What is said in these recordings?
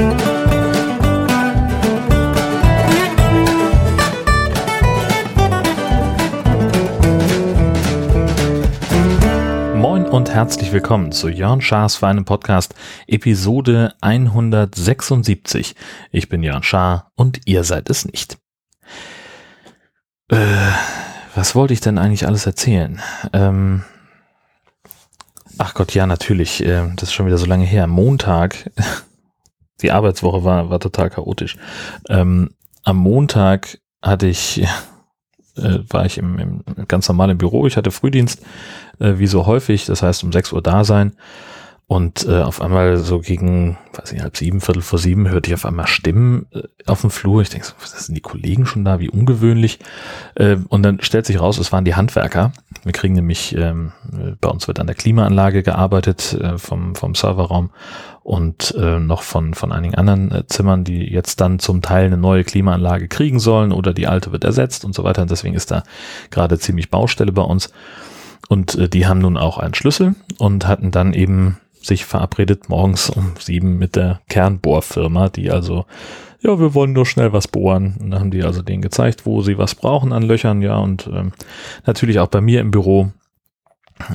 Moin und herzlich willkommen zu Jörn Schars Feinem Podcast, Episode 176. Ich bin Jörn Schaar und ihr seid es nicht. Äh, was wollte ich denn eigentlich alles erzählen? Ähm, ach Gott, ja, natürlich. Äh, das ist schon wieder so lange her. Montag, die Arbeitswoche war, war total chaotisch. Ähm, am Montag hatte ich, äh, war ich im, im, ganz normal im Büro. Ich hatte Frühdienst, äh, wie so häufig. Das heißt, um 6 Uhr da sein. Und äh, auf einmal so gegen, weiß ich, halb sieben, viertel vor sieben, hörte ich auf einmal Stimmen äh, auf dem Flur. Ich denke, so, was sind die Kollegen schon da? Wie ungewöhnlich. Äh, und dann stellt sich raus, es waren die Handwerker. Wir kriegen nämlich, ähm, bei uns wird an der Klimaanlage gearbeitet äh, vom, vom Serverraum und äh, noch von, von einigen anderen äh, Zimmern, die jetzt dann zum Teil eine neue Klimaanlage kriegen sollen oder die alte wird ersetzt und so weiter. Und deswegen ist da gerade ziemlich Baustelle bei uns. Und äh, die haben nun auch einen Schlüssel und hatten dann eben sich verabredet morgens um sieben mit der Kernbohrfirma, die also, ja, wir wollen nur schnell was bohren. Und dann haben die also denen gezeigt, wo sie was brauchen an Löchern, ja, und ähm, natürlich auch bei mir im Büro.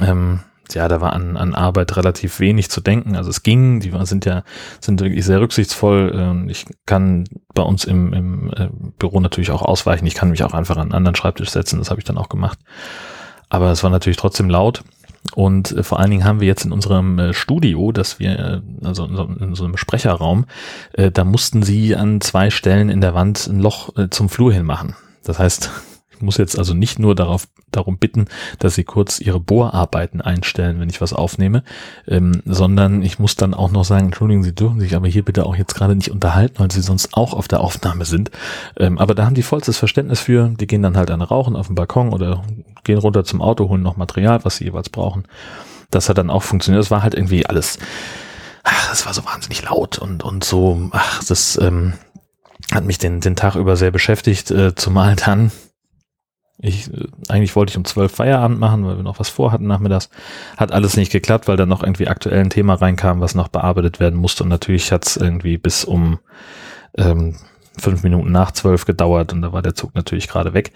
Ähm, ja, da war an, an Arbeit relativ wenig zu denken. Also es ging, die sind ja, sind wirklich sehr rücksichtsvoll. Ähm, ich kann bei uns im, im äh, Büro natürlich auch ausweichen. Ich kann mich auch einfach an einen anderen Schreibtisch setzen. Das habe ich dann auch gemacht. Aber es war natürlich trotzdem laut. Und äh, vor allen Dingen haben wir jetzt in unserem äh, Studio, dass wir, äh, also in so, in so einem Sprecherraum, äh, da mussten sie an zwei Stellen in der Wand ein Loch äh, zum Flur hin machen. Das heißt, ich muss jetzt also nicht nur darauf, darum bitten, dass sie kurz ihre Bohrarbeiten einstellen, wenn ich was aufnehme, ähm, sondern ich muss dann auch noch sagen, entschuldigen Sie dürfen sich aber hier bitte auch jetzt gerade nicht unterhalten, weil Sie sonst auch auf der Aufnahme sind. Ähm, aber da haben die vollstes Verständnis für. Die gehen dann halt an Rauchen auf dem Balkon oder gehen runter zum Auto, holen noch Material, was sie jeweils brauchen. Das hat dann auch funktioniert. Es war halt irgendwie alles, ach, es war so wahnsinnig laut und, und so, ach, das ähm, hat mich den, den Tag über sehr beschäftigt, äh, zumal dann, ich, äh, eigentlich wollte ich um zwölf Feierabend machen, weil wir noch was vorhatten nachmittags. Hat alles nicht geklappt, weil dann noch irgendwie aktuell ein Thema reinkam, was noch bearbeitet werden musste. Und natürlich hat es irgendwie bis um ähm, fünf Minuten nach zwölf gedauert und da war der Zug natürlich gerade weg.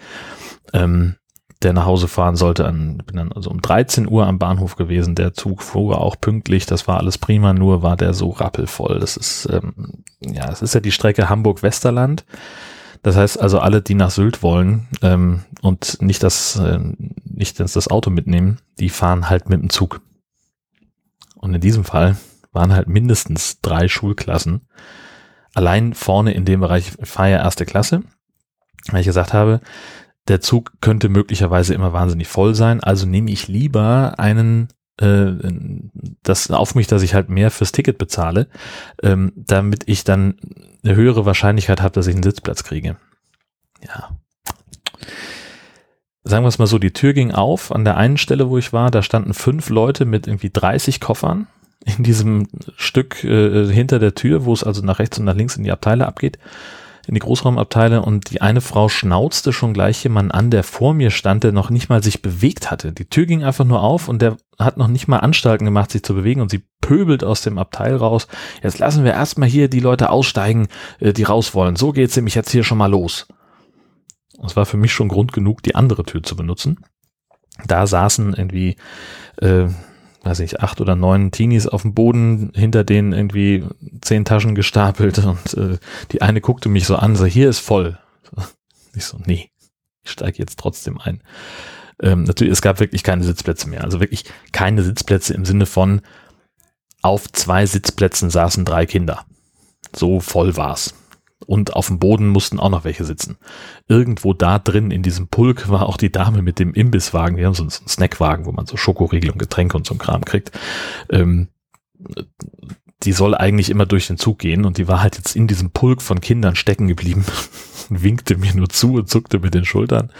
Ähm, der nach Hause fahren sollte. An, bin dann also um 13 Uhr am Bahnhof gewesen. Der Zug fuhr auch pünktlich. Das war alles prima. Nur war der so rappelvoll. Das ist ähm, ja, es ist ja die Strecke Hamburg-Westerland. Das heißt also alle, die nach Sylt wollen ähm, und nicht das äh, nicht das Auto mitnehmen, die fahren halt mit dem Zug. Und in diesem Fall waren halt mindestens drei Schulklassen. Allein vorne in dem Bereich Feier erste Klasse, weil ich gesagt habe, der Zug könnte möglicherweise immer wahnsinnig voll sein, also nehme ich lieber einen äh, das auf mich, dass ich halt mehr fürs Ticket bezahle, ähm, damit ich dann eine höhere Wahrscheinlichkeit habe, dass ich einen Sitzplatz kriege. Ja. Sagen wir es mal so, die Tür ging auf an der einen Stelle, wo ich war, da standen fünf Leute mit irgendwie 30 Koffern in diesem Stück äh, hinter der Tür, wo es also nach rechts und nach links in die Abteile abgeht in die Großraumabteile und die eine Frau schnauzte schon gleich jemanden an, der vor mir stand, der noch nicht mal sich bewegt hatte. Die Tür ging einfach nur auf und der hat noch nicht mal Anstalten gemacht, sich zu bewegen und sie pöbelt aus dem Abteil raus. Jetzt lassen wir erstmal hier die Leute aussteigen, äh, die raus wollen. So geht's nämlich jetzt hier schon mal los. Das war für mich schon Grund genug, die andere Tür zu benutzen. Da saßen irgendwie äh, weiß ich, acht oder neun Teenies auf dem Boden, hinter denen irgendwie zehn Taschen gestapelt und äh, die eine guckte mich so an, so hier ist voll. Ich so, nee, ich steige jetzt trotzdem ein. Ähm, natürlich, es gab wirklich keine Sitzplätze mehr. Also wirklich keine Sitzplätze im Sinne von auf zwei Sitzplätzen saßen drei Kinder. So voll war's. Und auf dem Boden mussten auch noch welche sitzen. Irgendwo da drin in diesem Pulk war auch die Dame mit dem Imbisswagen. Wir haben so einen, Snackwagen, wo man so Schokoriegel und Getränke und so Kram kriegt. Ähm, die soll eigentlich immer durch den Zug gehen und die war halt jetzt in diesem Pulk von Kindern stecken geblieben und winkte mir nur zu und zuckte mit den Schultern,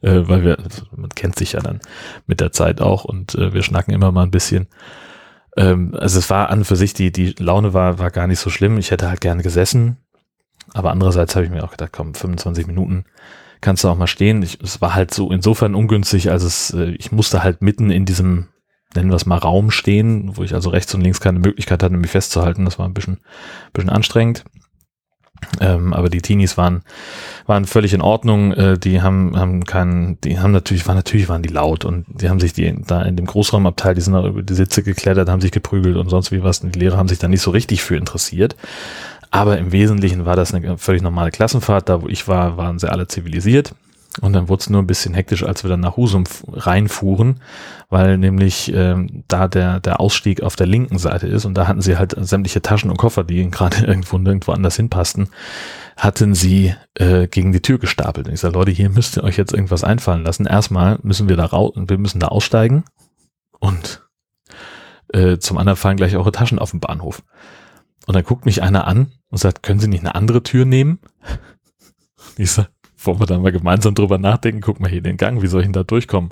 äh, weil wir, man kennt sich ja dann mit der Zeit auch und äh, wir schnacken immer mal ein bisschen. Ähm, also es war an für sich, die, die Laune war, war gar nicht so schlimm. Ich hätte halt gerne gesessen, aber andererseits habe ich mir auch gedacht, komm, 25 Minuten kannst du auch mal stehen. Ich, es war halt so insofern ungünstig, als es, äh, ich musste halt mitten in diesem nennen wir es mal Raum stehen, wo ich also rechts und links keine Möglichkeit hatte, mich festzuhalten. Das war ein bisschen, bisschen anstrengend. Ähm, aber die Teenies waren, waren völlig in Ordnung. Äh, die haben, haben keinen, die haben natürlich, waren natürlich waren die laut und die haben sich die da in dem Großraumabteil, die sind da über die Sitze geklettert, haben sich geprügelt und sonst wie was. Und die Lehrer haben sich da nicht so richtig für interessiert. Aber im Wesentlichen war das eine völlig normale Klassenfahrt. Da, wo ich war, waren sie alle zivilisiert. Und dann wurde es nur ein bisschen hektisch, als wir dann nach Husum reinfuhren, weil nämlich ähm, da der, der Ausstieg auf der linken Seite ist und da hatten sie halt sämtliche Taschen und Koffer, die gerade irgendwo nirgendwo anders hinpassten, hatten sie äh, gegen die Tür gestapelt. Und ich sage, Leute, hier müsst ihr euch jetzt irgendwas einfallen lassen. Erstmal müssen wir da raus, wir müssen da aussteigen und äh, zum anderen fallen gleich eure Taschen auf dem Bahnhof. Und dann guckt mich einer an und sagt, können Sie nicht eine andere Tür nehmen? Ich sage, wollen wir da mal gemeinsam drüber nachdenken, guck mal hier den Gang, wie soll ich denn da durchkommen?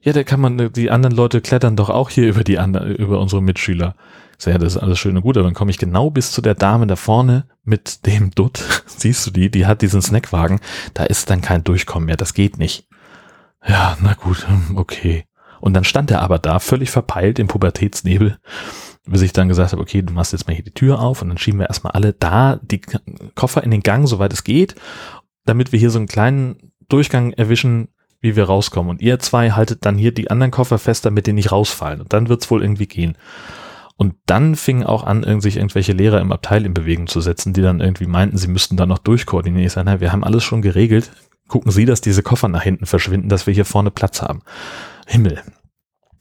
Ja, da kann man, die anderen Leute klettern doch auch hier über die anderen, über unsere Mitschüler. Ich sage, ja, das ist alles schön und gut, aber dann komme ich genau bis zu der Dame da vorne mit dem Dutt. Siehst du die? Die hat diesen Snackwagen. Da ist dann kein Durchkommen mehr. Das geht nicht. Ja, na gut, okay. Und dann stand er aber da, völlig verpeilt im Pubertätsnebel, bis ich dann gesagt habe, okay, du machst jetzt mal hier die Tür auf und dann schieben wir erstmal alle da die Koffer in den Gang, soweit es geht damit wir hier so einen kleinen Durchgang erwischen, wie wir rauskommen. Und ihr zwei haltet dann hier die anderen Koffer fest, damit die nicht rausfallen. Und dann wird's wohl irgendwie gehen. Und dann fingen auch an, sich irgendwelche Lehrer im Abteil in Bewegung zu setzen, die dann irgendwie meinten, sie müssten da noch durchkoordinieren. Ich sage, na, wir haben alles schon geregelt. Gucken Sie, dass diese Koffer nach hinten verschwinden, dass wir hier vorne Platz haben. Himmel.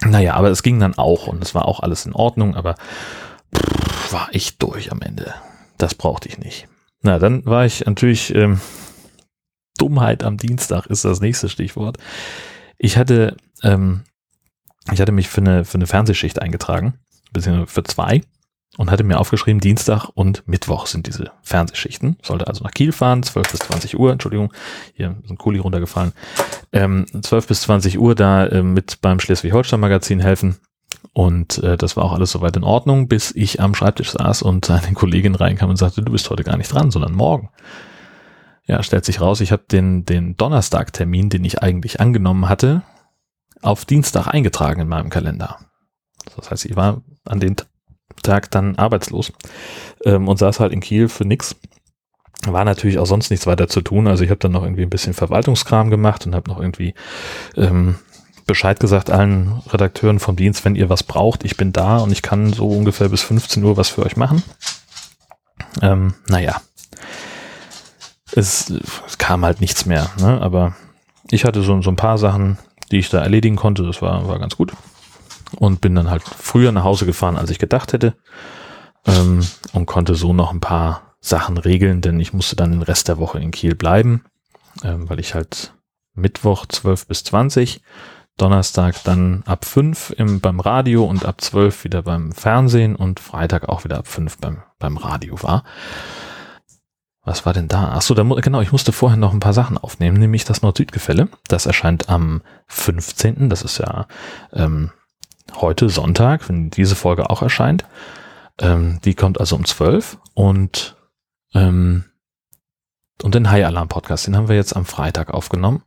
Naja, aber es ging dann auch und es war auch alles in Ordnung, aber pff, war ich durch am Ende. Das brauchte ich nicht. Na, dann war ich natürlich ähm, Dummheit am Dienstag ist das nächste Stichwort. Ich hatte, ähm, ich hatte mich für eine, für eine Fernsehschicht eingetragen, beziehungsweise für zwei und hatte mir aufgeschrieben, Dienstag und Mittwoch sind diese Fernsehschichten. Sollte also nach Kiel fahren, 12 bis 20 Uhr, Entschuldigung, hier ist ein Kuli runtergefallen. Ähm, 12 bis 20 Uhr da äh, mit beim Schleswig-Holstein-Magazin helfen. Und äh, das war auch alles soweit in Ordnung, bis ich am Schreibtisch saß und eine Kollegin reinkam und sagte, du bist heute gar nicht dran, sondern morgen. Ja, stellt sich raus, ich habe den, den Donnerstag-Termin, den ich eigentlich angenommen hatte, auf Dienstag eingetragen in meinem Kalender. Das heißt, ich war an dem Tag dann arbeitslos ähm, und saß halt in Kiel für nix. War natürlich auch sonst nichts weiter zu tun. Also ich habe dann noch irgendwie ein bisschen Verwaltungskram gemacht und habe noch irgendwie ähm, Bescheid gesagt allen Redakteuren vom Dienst, wenn ihr was braucht, ich bin da und ich kann so ungefähr bis 15 Uhr was für euch machen. Ähm, naja, es, es kam halt nichts mehr. Ne? Aber ich hatte so, so ein paar Sachen, die ich da erledigen konnte. Das war, war ganz gut. Und bin dann halt früher nach Hause gefahren, als ich gedacht hätte. Ähm, und konnte so noch ein paar Sachen regeln, denn ich musste dann den Rest der Woche in Kiel bleiben, ähm, weil ich halt Mittwoch 12 bis 20, Donnerstag dann ab 5 im, beim Radio und ab 12 wieder beim Fernsehen und Freitag auch wieder ab 5 beim, beim Radio war. Was war denn da? Achso, da, genau, ich musste vorher noch ein paar Sachen aufnehmen, nämlich das Nord-Süd-Gefälle. Das erscheint am 15. Das ist ja ähm, heute Sonntag, wenn diese Folge auch erscheint. Ähm, die kommt also um 12 und ähm, und den High Alarm Podcast, den haben wir jetzt am Freitag aufgenommen.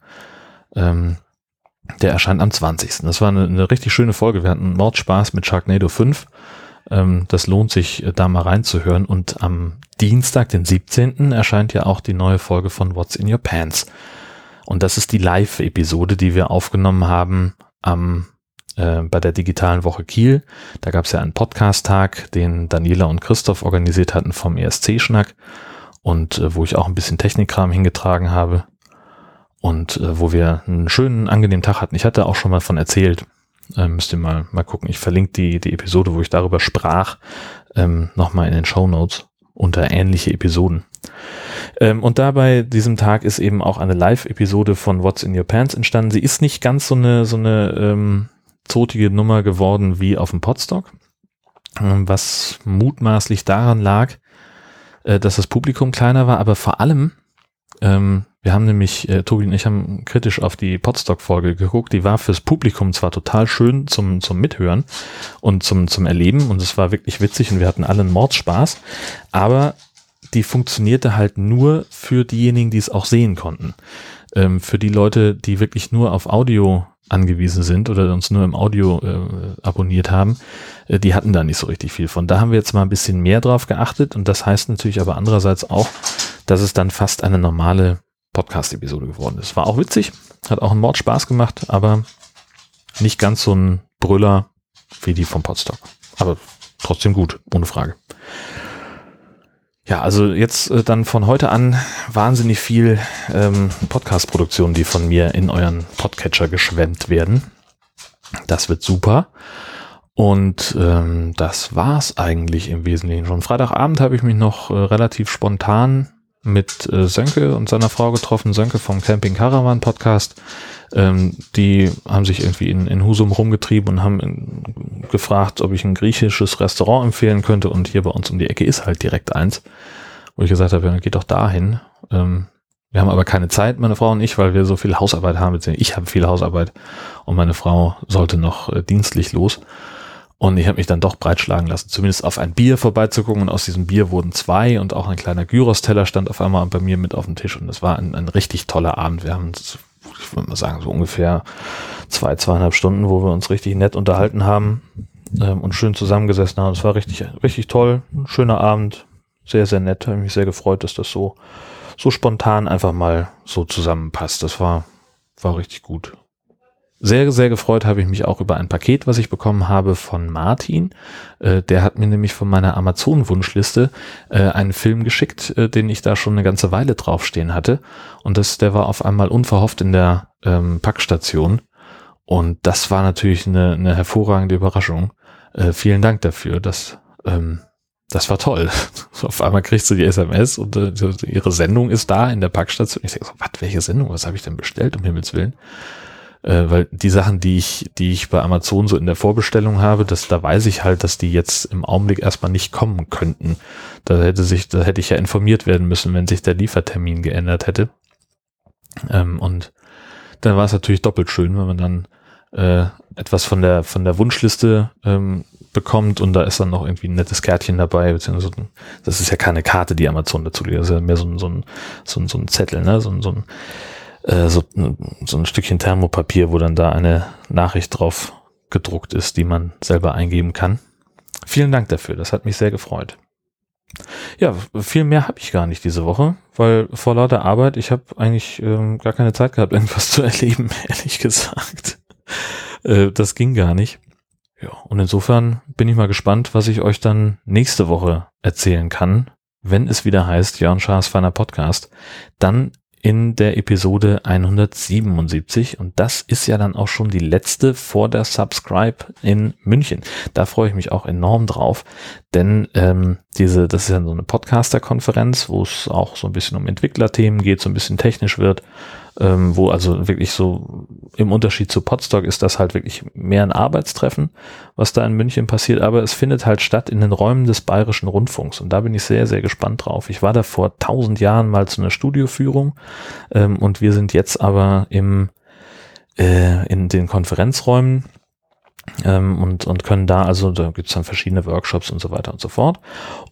Ähm, der erscheint am 20. Das war eine, eine richtig schöne Folge. Wir hatten Mordspaß mit Sharknado 5 ähm, das lohnt sich, äh, da mal reinzuhören. Und am Dienstag, den 17. erscheint ja auch die neue Folge von What's in Your Pants. Und das ist die Live-Episode, die wir aufgenommen haben am äh, bei der digitalen Woche Kiel. Da gab es ja einen Podcast-Tag, den Daniela und Christoph organisiert hatten vom ESC-Schnack und äh, wo ich auch ein bisschen Technikkram hingetragen habe und äh, wo wir einen schönen, angenehmen Tag hatten. Ich hatte auch schon mal von erzählt, äh, müsst ihr mal, mal gucken. Ich verlinke die, die Episode, wo ich darüber sprach, ähm, nochmal in den Show Notes unter ähnliche Episoden. Ähm, und dabei diesem Tag ist eben auch eine Live-Episode von What's in Your Pants entstanden. Sie ist nicht ganz so eine, so eine ähm, zotige Nummer geworden wie auf dem Podstock, ähm, was mutmaßlich daran lag, äh, dass das Publikum kleiner war, aber vor allem ähm, wir haben nämlich, äh, Tobi und ich haben kritisch auf die Podstock-Folge geguckt. Die war fürs Publikum zwar total schön zum, zum Mithören und zum, zum Erleben und es war wirklich witzig und wir hatten alle einen Mordspaß, aber die funktionierte halt nur für diejenigen, die es auch sehen konnten. Ähm, für die Leute, die wirklich nur auf Audio angewiesen sind oder uns nur im Audio äh, abonniert haben, äh, die hatten da nicht so richtig viel von. Da haben wir jetzt mal ein bisschen mehr drauf geachtet und das heißt natürlich aber andererseits auch, dass es dann fast eine normale Podcast-Episode geworden ist. War auch witzig, hat auch einen Mord Spaß gemacht, aber nicht ganz so ein Brüller wie die vom Podstock. Aber trotzdem gut, ohne Frage. Ja, also jetzt äh, dann von heute an wahnsinnig viel ähm, Podcast-Produktion, die von mir in euren Podcatcher geschwemmt werden. Das wird super. Und ähm, das war's eigentlich im Wesentlichen schon. Freitagabend habe ich mich noch äh, relativ spontan mit äh, Sönke und seiner Frau getroffen, Sönke vom Camping Caravan Podcast. Ähm, die haben sich irgendwie in, in Husum rumgetrieben und haben in, gefragt, ob ich ein griechisches Restaurant empfehlen könnte. Und hier bei uns um die Ecke ist halt direkt eins, wo ich gesagt habe, ja, geht doch dahin. Ähm, wir haben aber keine Zeit, meine Frau und ich, weil wir so viel Hausarbeit haben. Ich habe viel Hausarbeit und meine Frau sollte noch äh, dienstlich los. Und ich habe mich dann doch breitschlagen lassen, zumindest auf ein Bier vorbeizugucken. Und aus diesem Bier wurden zwei und auch ein kleiner Gyros-Teller stand auf einmal bei mir mit auf dem Tisch. Und es war ein, ein richtig toller Abend. Wir haben, ich würde mal sagen, so ungefähr zwei, zweieinhalb Stunden, wo wir uns richtig nett unterhalten haben ähm, und schön zusammengesessen haben. Es war richtig, richtig toll. Ein schöner Abend. Sehr, sehr nett. Habe mich sehr gefreut, dass das so, so spontan einfach mal so zusammenpasst. Das war, war richtig gut. Sehr, sehr gefreut habe ich mich auch über ein Paket, was ich bekommen habe von Martin. Äh, der hat mir nämlich von meiner Amazon-Wunschliste äh, einen Film geschickt, äh, den ich da schon eine ganze Weile draufstehen hatte. Und das, der war auf einmal unverhofft in der ähm, Packstation. Und das war natürlich eine, eine hervorragende Überraschung. Vielen Dank dafür. Das, ähm, das war toll. auf einmal kriegst du die SMS und ihre Sendung ist da in der Packstation. Ich denke so, was, welche Sendung? Was habe ich denn bestellt, um Himmels Willen? Äh, weil die Sachen, die ich, die ich bei Amazon so in der Vorbestellung habe, das, da weiß ich halt, dass die jetzt im Augenblick erstmal nicht kommen könnten. Da hätte sich, da hätte ich ja informiert werden müssen, wenn sich der Liefertermin geändert hätte. Ähm, und dann war es natürlich doppelt schön, wenn man dann äh, etwas von der von der Wunschliste ähm, bekommt und da ist dann noch irgendwie ein nettes Kärtchen dabei, beziehungsweise das ist ja keine Karte, die Amazon dazu legt, das ist ja mehr so ein, so ein, so ein, so ein Zettel, ne? so ein, so ein äh, so, so ein Stückchen Thermopapier, wo dann da eine Nachricht drauf gedruckt ist, die man selber eingeben kann. Vielen Dank dafür, das hat mich sehr gefreut. Ja, viel mehr habe ich gar nicht diese Woche, weil vor lauter Arbeit, ich habe eigentlich ähm, gar keine Zeit gehabt, irgendwas zu erleben, ehrlich gesagt. Äh, das ging gar nicht. Ja, und insofern bin ich mal gespannt, was ich euch dann nächste Woche erzählen kann, wenn es wieder heißt, Jörn Schaas feiner Podcast. Dann in der Episode 177 und das ist ja dann auch schon die letzte vor der Subscribe in München. Da freue ich mich auch enorm drauf, denn ähm, diese, das ist ja so eine Podcaster-Konferenz, wo es auch so ein bisschen um Entwicklerthemen geht, so ein bisschen technisch wird ähm, wo also wirklich so im Unterschied zu Podstock ist das halt wirklich mehr ein Arbeitstreffen, was da in München passiert, aber es findet halt statt in den Räumen des Bayerischen Rundfunks. Und da bin ich sehr, sehr gespannt drauf. Ich war da vor tausend Jahren mal zu einer Studioführung ähm, und wir sind jetzt aber im äh, in den Konferenzräumen ähm, und, und können da, also da gibt's dann verschiedene Workshops und so weiter und so fort.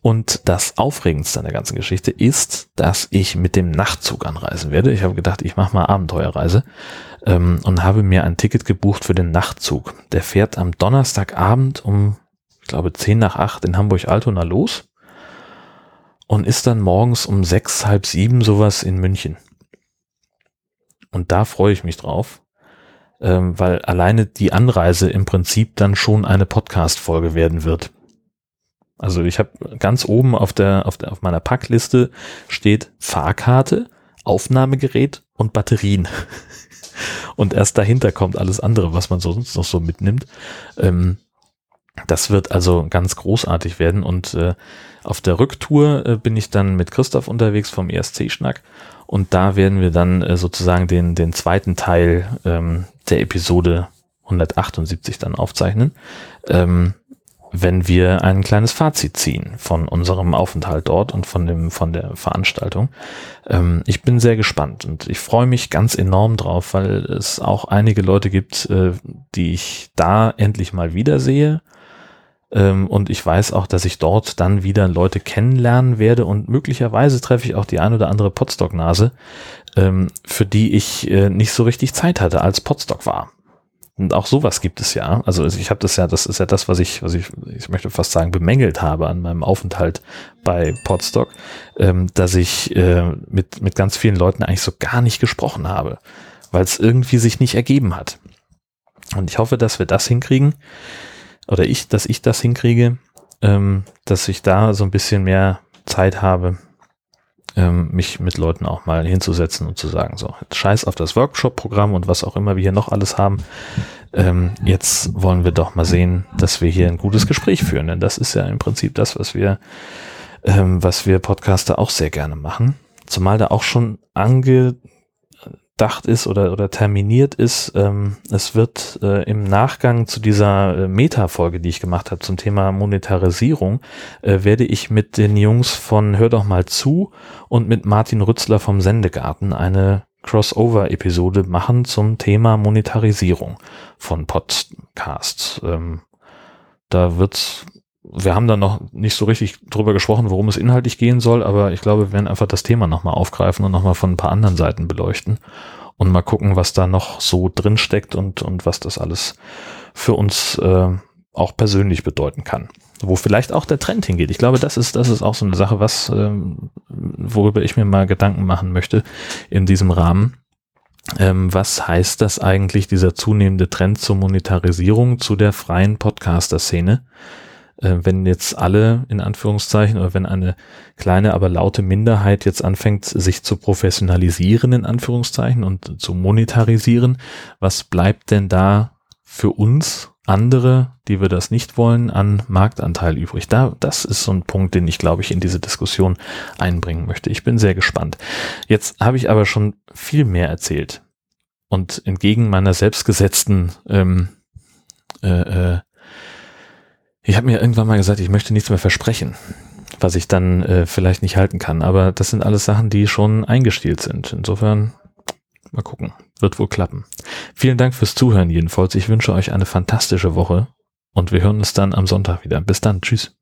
Und das Aufregendste an der ganzen Geschichte ist, dass ich mit dem Nachtzug anreisen werde. Ich habe gedacht, ich mache mal Abenteuerreise ähm, und habe mir ein Ticket gebucht für den Nachtzug. Der fährt am Donnerstagabend um, ich glaube, 10 nach 8 in Hamburg-Altona los und ist dann morgens um sechs, halb sieben sowas in München. Und da freue ich mich drauf ähm, weil alleine die Anreise im Prinzip dann schon eine Podcast-Folge werden wird. Also ich habe ganz oben auf der, auf der auf meiner Packliste steht Fahrkarte, Aufnahmegerät und Batterien. und erst dahinter kommt alles andere, was man sonst noch so mitnimmt. Ähm, das wird also ganz großartig werden und äh, auf der Rücktour äh, bin ich dann mit Christoph unterwegs vom ESC-Schnack und da werden wir dann äh, sozusagen den, den zweiten Teil ähm, der Episode 178 dann aufzeichnen, ähm, wenn wir ein kleines Fazit ziehen von unserem Aufenthalt dort und von dem von der Veranstaltung. Ähm, ich bin sehr gespannt und ich freue mich ganz enorm drauf, weil es auch einige Leute gibt, äh, die ich da endlich mal wiedersehe und ich weiß auch, dass ich dort dann wieder Leute kennenlernen werde und möglicherweise treffe ich auch die ein oder andere Potstock-Nase, ähm, für die ich äh, nicht so richtig Zeit hatte, als Potstock war. Und auch sowas gibt es ja. Also ich habe das ja, das ist ja das, was ich, was ich, ich möchte fast sagen, bemängelt habe an meinem Aufenthalt bei Podstock, ähm, dass ich äh, mit, mit ganz vielen Leuten eigentlich so gar nicht gesprochen habe, weil es irgendwie sich nicht ergeben hat. Und ich hoffe, dass wir das hinkriegen, oder ich, dass ich das hinkriege, ähm, dass ich da so ein bisschen mehr Zeit habe, ähm, mich mit Leuten auch mal hinzusetzen und zu sagen, so, scheiß auf das Workshop-Programm und was auch immer wir hier noch alles haben. Ähm, jetzt wollen wir doch mal sehen, dass wir hier ein gutes Gespräch führen, denn das ist ja im Prinzip das, was wir, ähm, was wir Podcaster auch sehr gerne machen. Zumal da auch schon ange gedacht ist oder, oder terminiert ist. Ähm, es wird äh, im Nachgang zu dieser äh, Meta-Folge, die ich gemacht habe zum Thema Monetarisierung, äh, werde ich mit den Jungs von Hör doch mal zu und mit Martin Rützler vom Sendegarten eine Crossover-Episode machen zum Thema Monetarisierung von Podcasts. Ähm, da wird's wir haben da noch nicht so richtig drüber gesprochen, worum es inhaltlich gehen soll, aber ich glaube, wir werden einfach das Thema nochmal aufgreifen und nochmal von ein paar anderen Seiten beleuchten und mal gucken, was da noch so drin steckt und, und was das alles für uns äh, auch persönlich bedeuten kann. Wo vielleicht auch der Trend hingeht. Ich glaube, das ist, das ist auch so eine Sache, was, ähm, worüber ich mir mal Gedanken machen möchte in diesem Rahmen. Ähm, was heißt das eigentlich, dieser zunehmende Trend zur Monetarisierung, zu der freien Podcaster-Szene? Äh, wenn jetzt alle in Anführungszeichen oder wenn eine kleine, aber laute Minderheit jetzt anfängt, sich zu professionalisieren in Anführungszeichen und zu monetarisieren, was bleibt denn da für uns andere, die wir das nicht wollen, an Marktanteil übrig? Da, das ist so ein Punkt, den ich glaube ich in diese Diskussion einbringen möchte. Ich bin sehr gespannt. Jetzt habe ich aber schon viel mehr erzählt und entgegen meiner selbstgesetzten ähm, äh, äh, habe mir irgendwann mal gesagt, ich möchte nichts mehr versprechen, was ich dann äh, vielleicht nicht halten kann. Aber das sind alles Sachen, die schon eingestielt sind. Insofern mal gucken. Wird wohl klappen. Vielen Dank fürs Zuhören jedenfalls. Ich wünsche euch eine fantastische Woche und wir hören uns dann am Sonntag wieder. Bis dann. Tschüss.